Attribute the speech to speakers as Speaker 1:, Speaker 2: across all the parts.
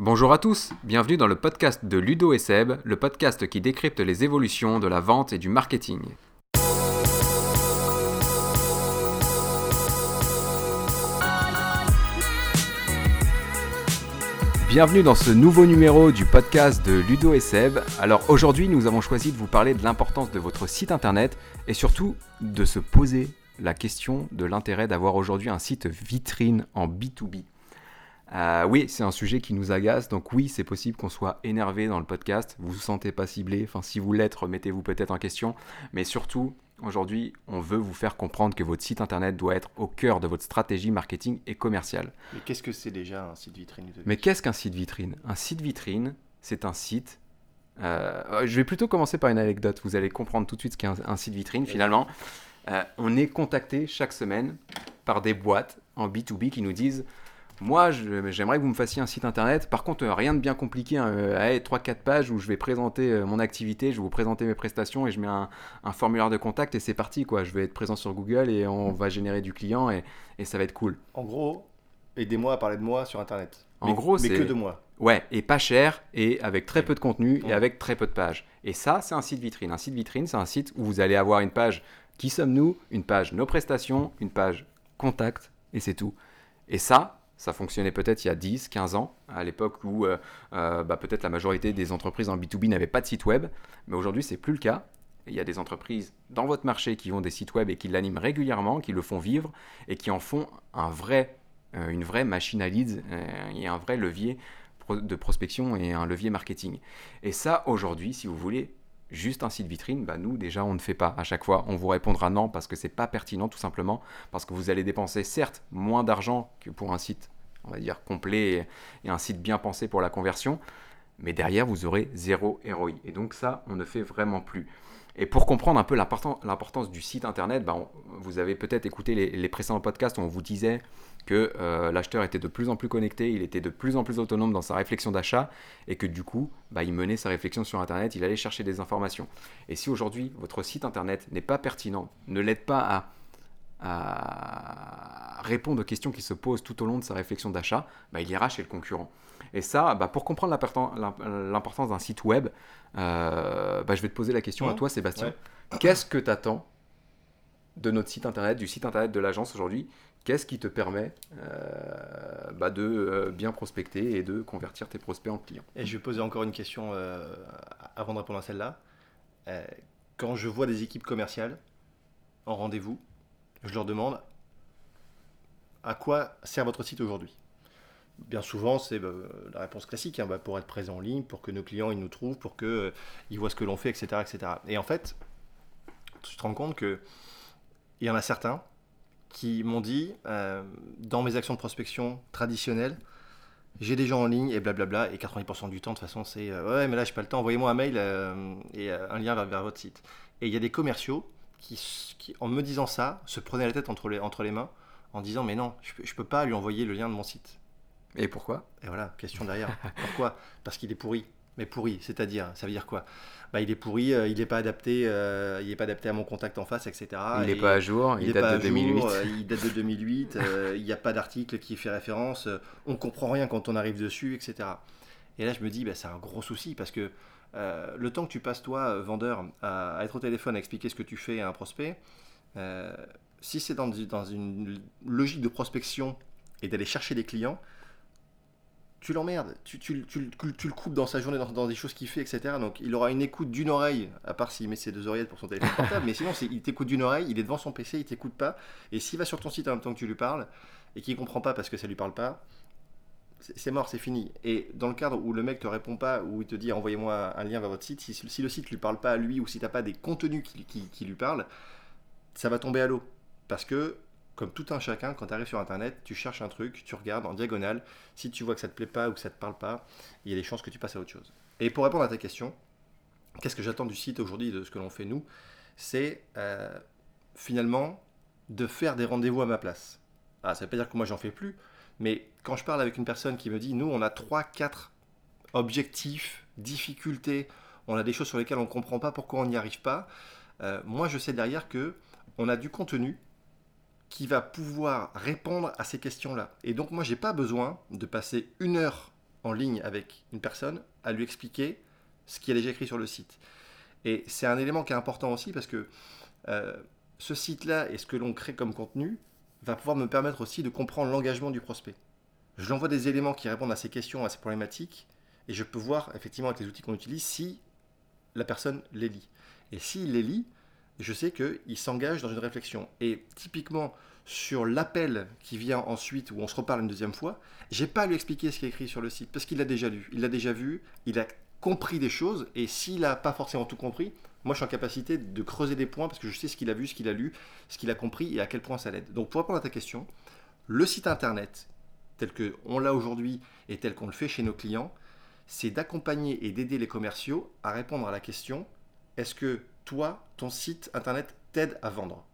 Speaker 1: Bonjour à tous, bienvenue dans le podcast de Ludo et Seb, le podcast qui décrypte les évolutions de la vente et du marketing. Bienvenue dans ce nouveau numéro du podcast de Ludo et Seb. Alors aujourd'hui, nous avons choisi de vous parler de l'importance de votre site internet et surtout de se poser la question de l'intérêt d'avoir aujourd'hui un site vitrine en B2B. Euh, oui, c'est un sujet qui nous agace, donc oui, c'est possible qu'on soit énervé dans le podcast. Vous vous sentez pas ciblé, enfin si vous l'êtes, remettez-vous peut-être en question. Mais surtout, aujourd'hui, on veut vous faire comprendre que votre site internet doit être au cœur de votre stratégie marketing et commerciale.
Speaker 2: Mais qu'est-ce que c'est déjà un site vitrine
Speaker 1: Mais qu'est-ce qu'un site vitrine? Un site vitrine, c'est un site. Euh, je vais plutôt commencer par une anecdote. Vous allez comprendre tout de suite ce qu'est un, site vitrine finalement. Euh, on est contacté chaque semaine par des boîtes en B2B qui nous disent moi, j'aimerais que vous me fassiez un site internet. Par contre, euh, rien de bien compliqué. 3-4 hein. pages où je vais présenter euh, mon activité, je vais vous présenter mes prestations et je mets un, formulaire de contact et c'est parti. quoi. Je vais être présent sur Google et on va générer du client et, ça va être cool.
Speaker 2: En gros, aidez-moi à parler de moi sur internet.
Speaker 1: En gros,
Speaker 2: c'est. Mais que de moi.
Speaker 1: Ouais, et pas cher et avec très peu de contenu et avec très peu de pages. Et ça, c'est un site vitrine. Un site vitrine, c'est un site où vous allez avoir une page qui sommes-nous, une page nos prestations, une page contact et c'est tout. Et ça, ça fonctionnait peut-être il y a 10, 15 ans, à l'époque où euh, euh, bah, peut-être la majorité des entreprises en B2B n'avaient pas de site web. Mais aujourd'hui, c'est plus le cas. Il y a des entreprises dans votre marché qui ont des sites web et qui l'animent régulièrement, qui le font vivre et qui en font un vrai, euh, une vraie machine à leads et un vrai levier de prospection et un levier marketing. Et ça, aujourd'hui, si vous voulez, juste un site vitrine, bah nous déjà on ne fait pas à chaque fois. On vous répondra non parce que c'est pas pertinent tout simplement parce que vous allez dépenser certes moins d'argent que pour un site on va dire complet et, un site bien pensé pour la conversion, mais derrière vous aurez zéro ROI. Et donc ça on ne fait vraiment plus. Et pour comprendre un peu l'importance du site internet, bah, vous avez peut-être écouté les, précédents podcasts où on vous disait que euh, l'acheteur était de plus en plus connecté, il était de plus en plus autonome dans sa réflexion d'achat et que du coup, bah, il menait sa réflexion sur Internet, il allait chercher des informations. Et si aujourd'hui, votre site Internet n'est pas pertinent, ne l'aide pas à, répondre aux questions qui se posent tout au long de sa réflexion d'achat, bah, il ira chez le concurrent. Et ça, pour comprendre l'importance d'un site web, euh, je vais te poser la question à toi, Sébastien. Qu'est-ce que tu attends de notre site internet, du site internet de l'agence aujourd'hui? Qu'est-ce qui te permet euh, bah, de euh, bien prospecter et de convertir tes prospects en clients?
Speaker 2: Et je vais poser encore une question euh, avant de répondre à celle-là. quand je vois des équipes commerciales en rendez-vous, je leur demande à quoi sert votre site aujourd'hui? Bien souvent, c'est bah, la réponse classique, hein, bah, pour être présent en ligne, pour que nos clients ils nous trouvent, pour qu'ils voient ce que l'on fait, etc., etc. Et en fait, tu te rends compte qu'il y en a certains qui m'ont dit, euh, dans mes actions de prospection traditionnelles, j'ai des gens en ligne et blablabla, et 90% du temps, de toute façon, c'est euh, ouais, mais là, j'ai pas le temps, envoyez-moi un mail euh, et un lien vers, votre site. Et il y a des commerciaux qui, qui, en me disant ça, se prenaient la tête entre les, entre les mains en disant, mais non, je, je peux pas lui envoyer le lien de mon site.
Speaker 1: Et pourquoi?
Speaker 2: Et voilà, question derrière. pourquoi? Parce qu'il est pourri. Mais pourri, c'est-à-dire, ça veut dire quoi? Bah, Il est pourri, euh, il n'est pas adapté, euh, il est pas adapté à mon contact en face, etc.
Speaker 1: Il n'est pas à jour, il, date, de 2008.
Speaker 2: Euh, il date de 2008. il n'y a pas d'article qui fait référence. on comprend rien quand on arrive dessus, etc. Et là, je me dis, bah, c'est un gros souci parce que le temps que tu passes toi, vendeur, à, être au téléphone, à expliquer ce que tu fais à un prospect, si c'est dans, dans une logique de prospection et d'aller chercher des clients, tu l'emmerdes, tu, tu, tu, le coupes dans sa journée, dans, des choses qu'il fait, etc. Donc il aura une écoute d'une oreille, à part s'il met ses deux oreillettes pour son téléphone portable, mais sinon il t'écoute d'une oreille, il est devant son PC, il t'écoute pas, et s'il va sur ton site en même temps que tu lui parles, et qu'il comprend pas parce que ça lui parle pas, c'est mort, c'est fini. Et dans le cadre où le mec te répond pas, ou il te dit envoyez-moi un lien vers votre site, si, le site lui parle pas à lui, ou si t'as pas des contenus qui, qui, lui parlent, ça va tomber à l'eau. Parce que comme tout un chacun, quand tu arrives sur Internet, tu cherches un truc, tu regardes en diagonale. Si tu vois que ça te plaît pas ou que ça te parle pas, il y a des chances que tu passes à autre chose. Et pour répondre à ta question, qu'est-ce que j'attends du site aujourd'hui, de ce que l'on fait nous? C'est euh, finalement de faire des rendez-vous à ma place. Ah, ça veut pas dire que moi j'en fais plus, mais quand je parle avec une personne qui me dit, nous on a 3-4 objectifs, difficultés, on a des choses sur lesquelles on ne comprend pas pourquoi on n'y arrive pas, euh, moi je sais derrière que on a du contenu qui va pouvoir répondre à ces questions-là. Et donc moi, j'ai pas besoin de passer une heure en ligne avec une personne à lui expliquer ce qui est déjà écrit sur le site. Et c'est un élément qui est important aussi parce que euh, ce site-là et ce que l'on crée comme contenu va pouvoir me permettre aussi de comprendre l'engagement du prospect. Je lui envoie des éléments qui répondent à ses questions, à ses problématiques, et je peux voir effectivement avec les outils qu'on utilise si la personne les lit. Et s'il les lit, je sais qu'il s'engage dans une réflexion. Et typiquement, sur l'appel qui vient ensuite, où on se reparle une deuxième fois, j'ai pas à lui expliquer ce qui est écrit sur le site, parce qu'il l'a déjà lu, il l'a déjà vu, il a compris des choses, et s'il n'a pas forcément tout compris, moi je suis en capacité de creuser des points, parce que je sais ce qu'il a vu, ce qu'il a lu, ce qu'il a compris, et à quel point ça l'aide. Donc pour répondre à ta question, le site internet, tel qu'on l'a aujourd'hui, et tel qu'on le fait chez nos clients, c'est d'accompagner et d'aider les commerciaux à répondre à la question, est-ce que toi, ton site internet t'aide à vendre?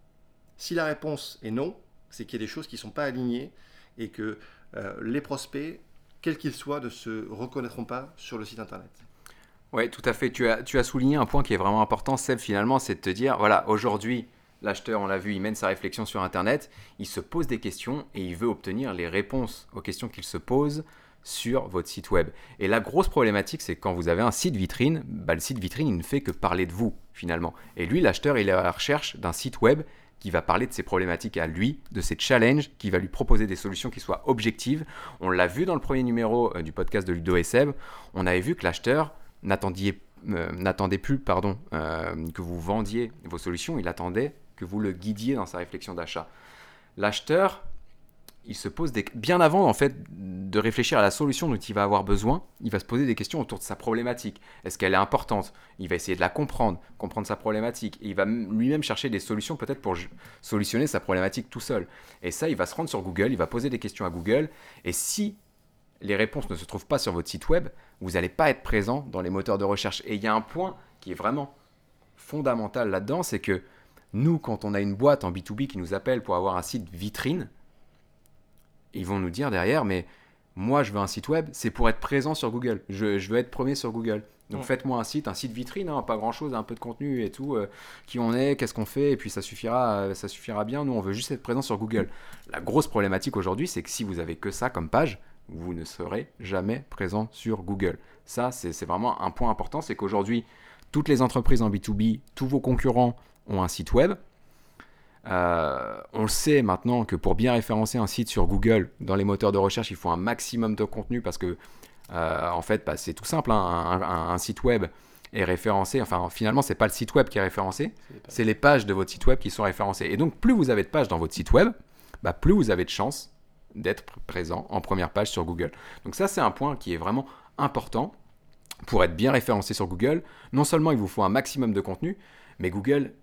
Speaker 2: Si la réponse est non, c'est qu'il y a des choses qui ne sont pas alignées et que euh, les prospects, quels qu'ils soient, ne se reconnaîtront pas sur le site internet.
Speaker 1: Oui, tout à fait. Tu as, tu as souligné un point qui est vraiment important, Seb, finalement, c'est de te dire, voilà, aujourd'hui, l'acheteur, on l'a vu, il mène sa réflexion sur Internet, il se pose des questions et il veut obtenir les réponses aux questions qu'il se pose sur votre site web. Et la grosse problématique, c'est quand vous avez un site vitrine, bah, le site vitrine, il ne fait que parler de vous, finalement. Et lui, l'acheteur, il est à la recherche d'un site web qui va parler de ses problématiques à lui, de ses challenges, qui va lui proposer des solutions qui soient objectives. On l'a vu dans le premier numéro euh, du podcast de Ludo et Seb, on avait vu que l'acheteur n'attendait plus pardon, euh, que vous vendiez vos solutions, il attendait que vous le guidiez dans sa réflexion d'achat. L'acheteur, il se pose des... bien avant en fait de réfléchir à la solution dont il va avoir besoin, il va se poser des questions autour de sa problématique. Est-ce qu'elle est importante? Il va essayer de la comprendre, comprendre sa problématique, et il va lui-même chercher des solutions peut-être pour solutionner sa problématique tout seul. Et ça, il va se rendre sur Google, il va poser des questions à Google, et si les réponses ne se trouvent pas sur votre site web, vous n'allez pas être présent dans les moteurs de recherche. Et il y a un point qui est vraiment fondamental là-dedans, c'est que nous, quand on a une boîte en B2B qui nous appelle pour avoir un site vitrine, ils vont nous dire derrière, mais moi je veux un site web, c'est pour être présent sur Google. Je, veux être premier sur Google. Donc faites-moi un site, un site vitrine, hein, pas grand-chose, un peu de contenu et tout, euh, qui on est, qu'est-ce qu'on fait, et puis ça suffira, euh, ça suffira bien. Nous, on veut juste être présent sur Google. La grosse problématique aujourd'hui, c'est que si vous avez que ça comme page, vous ne serez jamais présent sur Google. Ça, c'est vraiment un point important, c'est qu'aujourd'hui, toutes les entreprises en B2B, tous vos concurrents ont un site web. Euh, on sait maintenant que pour bien référencer un site sur Google, dans les moteurs de recherche, il faut un maximum de contenu parce que, euh, en fait, bah, c'est tout simple. Hein, un, site web est référencé. Enfin, finalement, c'est pas le site web qui est référencé, c'est les pages de votre site web qui sont référencées. Et donc, plus vous avez de pages dans votre site web, bah, plus vous avez de chances d'être présent en première page sur Google. Donc ça, c'est un point qui est vraiment important pour être bien référencé sur Google. Non seulement il vous faut un maximum de contenu, mais Google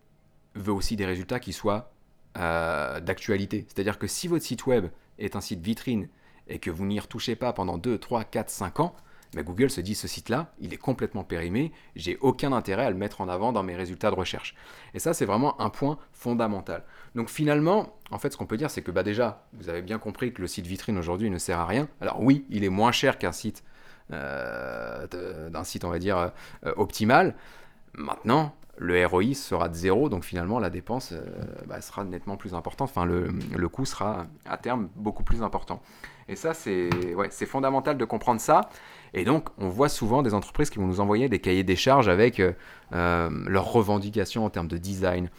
Speaker 1: veut aussi des résultats qui soient euh, d'actualité. C'est-à-dire que si votre site web est un site vitrine et que vous n'y retouchez pas pendant 2, 3, 4, 5 ans, mais Google se dit ce site-là, il est complètement périmé, j'ai aucun intérêt à le mettre en avant dans mes résultats de recherche. Et ça, c'est vraiment un point fondamental. Donc finalement, en fait, ce qu'on peut dire, c'est que bah, déjà, vous avez bien compris que le site vitrine aujourd'hui ne sert à rien. Alors oui, il est moins cher qu'un site, euh, on va dire, euh, optimal. Maintenant, le ROI sera de zéro, donc finalement la dépense euh, bah, sera nettement plus importante, enfin le, le, coût sera à terme beaucoup plus important. Et ça, c'est ouais, fondamental de comprendre ça. Et donc, on voit souvent des entreprises qui vont nous envoyer des cahiers des charges avec euh, euh, leurs revendications en termes de design,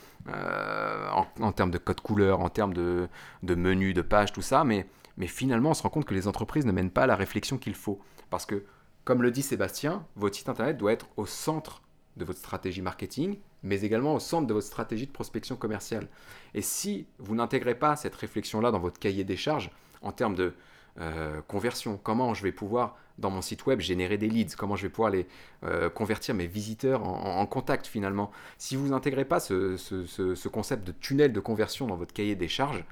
Speaker 1: en, termes de code couleur, en termes de, de menu, de page, tout ça. Mais, mais finalement, on se rend compte que les entreprises ne mènent pas la réflexion qu'il faut. Parce que, comme le dit Sébastien, votre site internet doit être au centre de votre stratégie marketing, mais également au centre de votre stratégie de prospection commerciale. Et si vous n'intégrez pas cette réflexion-là dans votre cahier des charges en termes de euh, conversion, comment je vais pouvoir dans mon site web générer des leads, comment je vais pouvoir les euh, convertir mes visiteurs en, contact finalement. Si vous n'intégrez pas ce, concept de tunnel de conversion dans votre cahier des charges,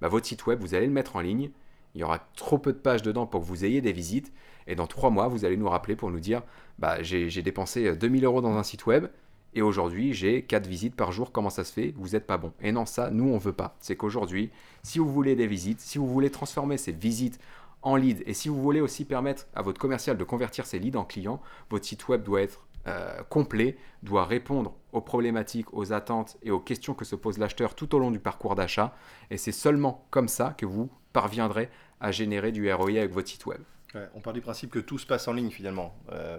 Speaker 1: bah, votre site web, vous allez le mettre en ligne, il y aura trop peu de pages dedans pour que vous ayez des visites, et dans trois mois, vous allez nous rappeler pour nous dire bah, j'ai dépensé 2000 euros dans un site web et aujourd'hui j'ai 4 visites par jour, comment ça se fait? Vous n'êtes pas bon. Et non, ça, nous, on veut pas. C'est qu'aujourd'hui, si vous voulez des visites, si vous voulez transformer ces visites en leads et si vous voulez aussi permettre à votre commercial de convertir ces leads en clients, votre site web doit être euh, complet, doit répondre aux problématiques, aux attentes et aux questions que se pose l'acheteur tout au long du parcours d'achat. Et c'est seulement comme ça que vous parviendrez à générer du ROI avec votre site web.
Speaker 2: on part du principe que tout se passe en ligne finalement. Euh,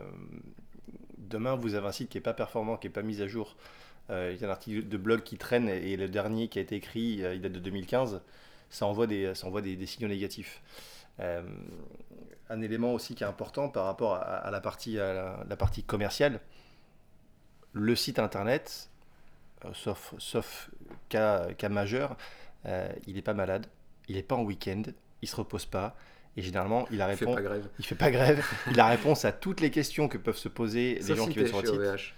Speaker 2: demain, vous avez un site qui n'est pas performant, qui n'est pas mis à jour. il y a un article de blog qui traîne et le dernier qui a été écrit, il date de 2015. Ça envoie des, ça envoie des, signaux négatifs. un élément aussi qui est important par rapport à, la, partie, la partie commerciale, le site internet, sauf, sauf cas, cas majeur, euh, il n'est pas malade, il n'est pas en week-end, il se repose pas. Et généralement, il a réponse.
Speaker 1: Il fait pas grève.
Speaker 2: Il fait pas grève. il a réponse à toutes les questions que peuvent se poser les gens qui viennent sur le site.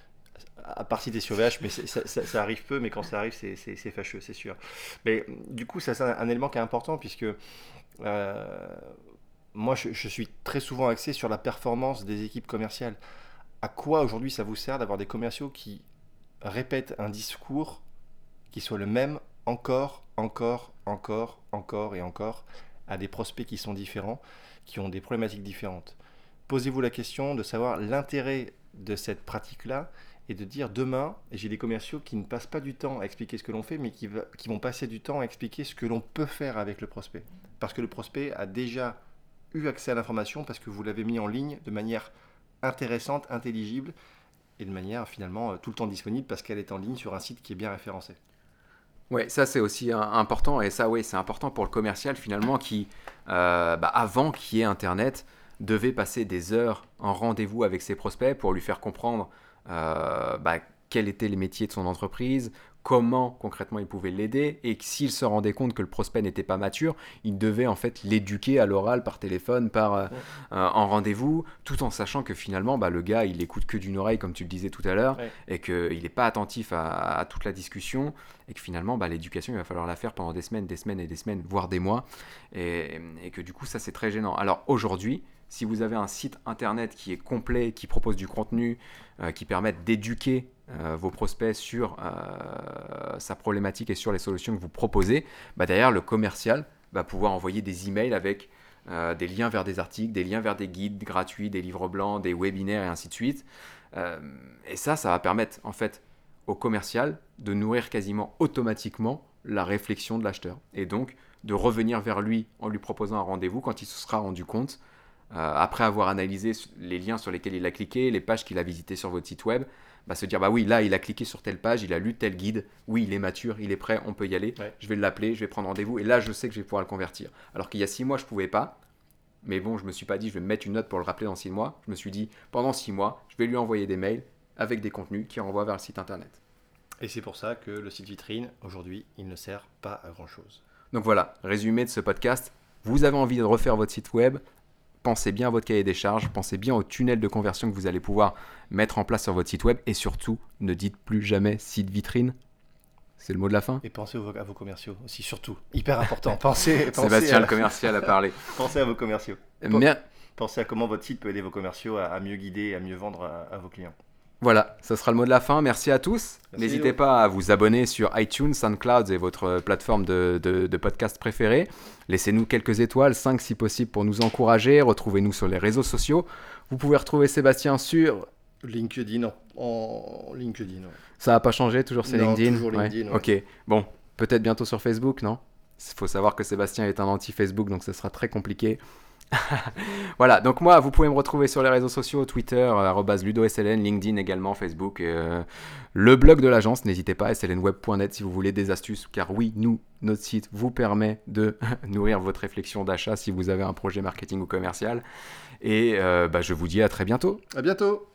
Speaker 2: À part si sur VH, mais ça, arrive peu, mais quand ça arrive, c'est fâcheux, c'est sûr. Mais du coup, ça c'est un, élément qui est important puisque euh, moi, je, je, suis très souvent axé sur la performance des équipes commerciales. À quoi aujourd'hui ça vous sert d'avoir des commerciaux qui répètent un discours qui soit le même encore, encore, encore, encore et encore à des prospects qui sont différents, qui ont des problématiques différentes. Posez-vous la question de savoir l'intérêt de cette pratique-là et de dire demain, j'ai des commerciaux qui ne passent pas du temps à expliquer ce que l'on fait, mais qui, vont passer du temps à expliquer ce que l'on peut faire avec le prospect. Parce que le prospect a déjà eu accès à l'information, parce que vous l'avez mis en ligne de manière intéressante, intelligible, et de manière finalement euh, tout le temps disponible, parce qu'elle est en ligne sur un site qui est bien référencé.
Speaker 1: Oui, ça c'est aussi important, et ça oui, c'est important pour le commercial finalement qui, euh, bah, avant qu'il y ait Internet, devait passer des heures en rendez-vous avec ses prospects pour lui faire comprendre euh, bah, quels étaient les métiers de son entreprise, comment concrètement il pouvait l'aider et s'il se rendait compte que le prospect n'était pas mature, il devait en fait l'éduquer à l'oral, par téléphone, par euh, en rendez-vous, tout en sachant que finalement bah, le gars il écoute que d'une oreille comme tu le disais tout à l'heure et qu'il n'est pas attentif à, toute la discussion et que finalement bah, l'éducation il va falloir la faire pendant des semaines, des semaines et des semaines, voire des mois et, et que du coup ça c'est très gênant. Alors aujourd'hui si vous avez un site internet qui est complet, qui propose du contenu, euh, qui permet d'éduquer euh, vos prospects sur euh, sa problématique et sur les solutions que vous proposez, bah derrière le commercial va pouvoir envoyer des emails avec des liens vers des articles, des liens vers des guides gratuits, des livres blancs, des webinaires et ainsi de suite. et ça, ça va permettre en fait au commercial de nourrir quasiment automatiquement la réflexion de l'acheteur et donc de revenir vers lui en lui proposant un rendez-vous quand il se sera rendu compte après avoir analysé les liens sur lesquels il a cliqué, les pages qu'il a visitées sur votre site web, bah, se dire bah oui, là il a cliqué sur telle page, il a lu tel guide, oui, il est mature, il est prêt, on peut y aller, je vais l'appeler, je vais prendre rendez-vous, et là je sais que je vais pouvoir le convertir. Alors qu'il y a six mois, je pouvais pas, mais bon, je me suis pas dit je vais me mettre une note pour le rappeler dans six mois, je me suis dit pendant six mois, je vais lui envoyer des mails avec des contenus qui renvoient vers le site internet.
Speaker 2: Et c'est pour ça que le site vitrine, aujourd'hui, il ne sert pas à grand chose.
Speaker 1: Donc voilà, résumé de ce podcast. Vous avez envie de refaire votre site web, pensez bien à votre cahier des charges, pensez bien au tunnel de conversion que vous allez pouvoir mettre en place sur votre site web et surtout, ne dites plus jamais site vitrine. C'est le mot de la fin?
Speaker 2: Et pensez à vos commerciaux aussi, surtout. Hyper important. Pensez,
Speaker 1: Sébastien, le commercial, a parlé.
Speaker 2: pensez à vos commerciaux. Pensez à comment votre site peut aider vos commerciaux à, mieux guider et à mieux vendre à vos clients.
Speaker 1: Voilà, ce sera le mot de la fin. Merci à tous. N'hésitez pas à vous abonner sur iTunes, SoundCloud et votre plateforme de, de, podcast préférée. Laissez-nous quelques étoiles, 5 si possible, pour nous encourager. Retrouvez-nous sur les réseaux sociaux. Vous pouvez retrouver Sébastien sur
Speaker 2: LinkedIn. En LinkedIn.
Speaker 1: Ça n'a pas changé, toujours c'est LinkedIn.
Speaker 2: Toujours LinkedIn.
Speaker 1: Ok, bon, peut-être bientôt sur Facebook, non? Il faut savoir que Sébastien est un anti-Facebook, donc ce sera très compliqué. voilà, donc moi, vous pouvez me retrouver sur les réseaux sociaux, Twitter, euh, ludosln, LinkedIn également, Facebook, euh, le blog de l'agence, n'hésitez pas, slnweb.net si vous voulez des astuces, car oui, nous, notre site vous permet de nourrir votre réflexion d'achat si vous avez un projet marketing ou commercial. Et euh, bah, je vous dis à très bientôt.
Speaker 2: À bientôt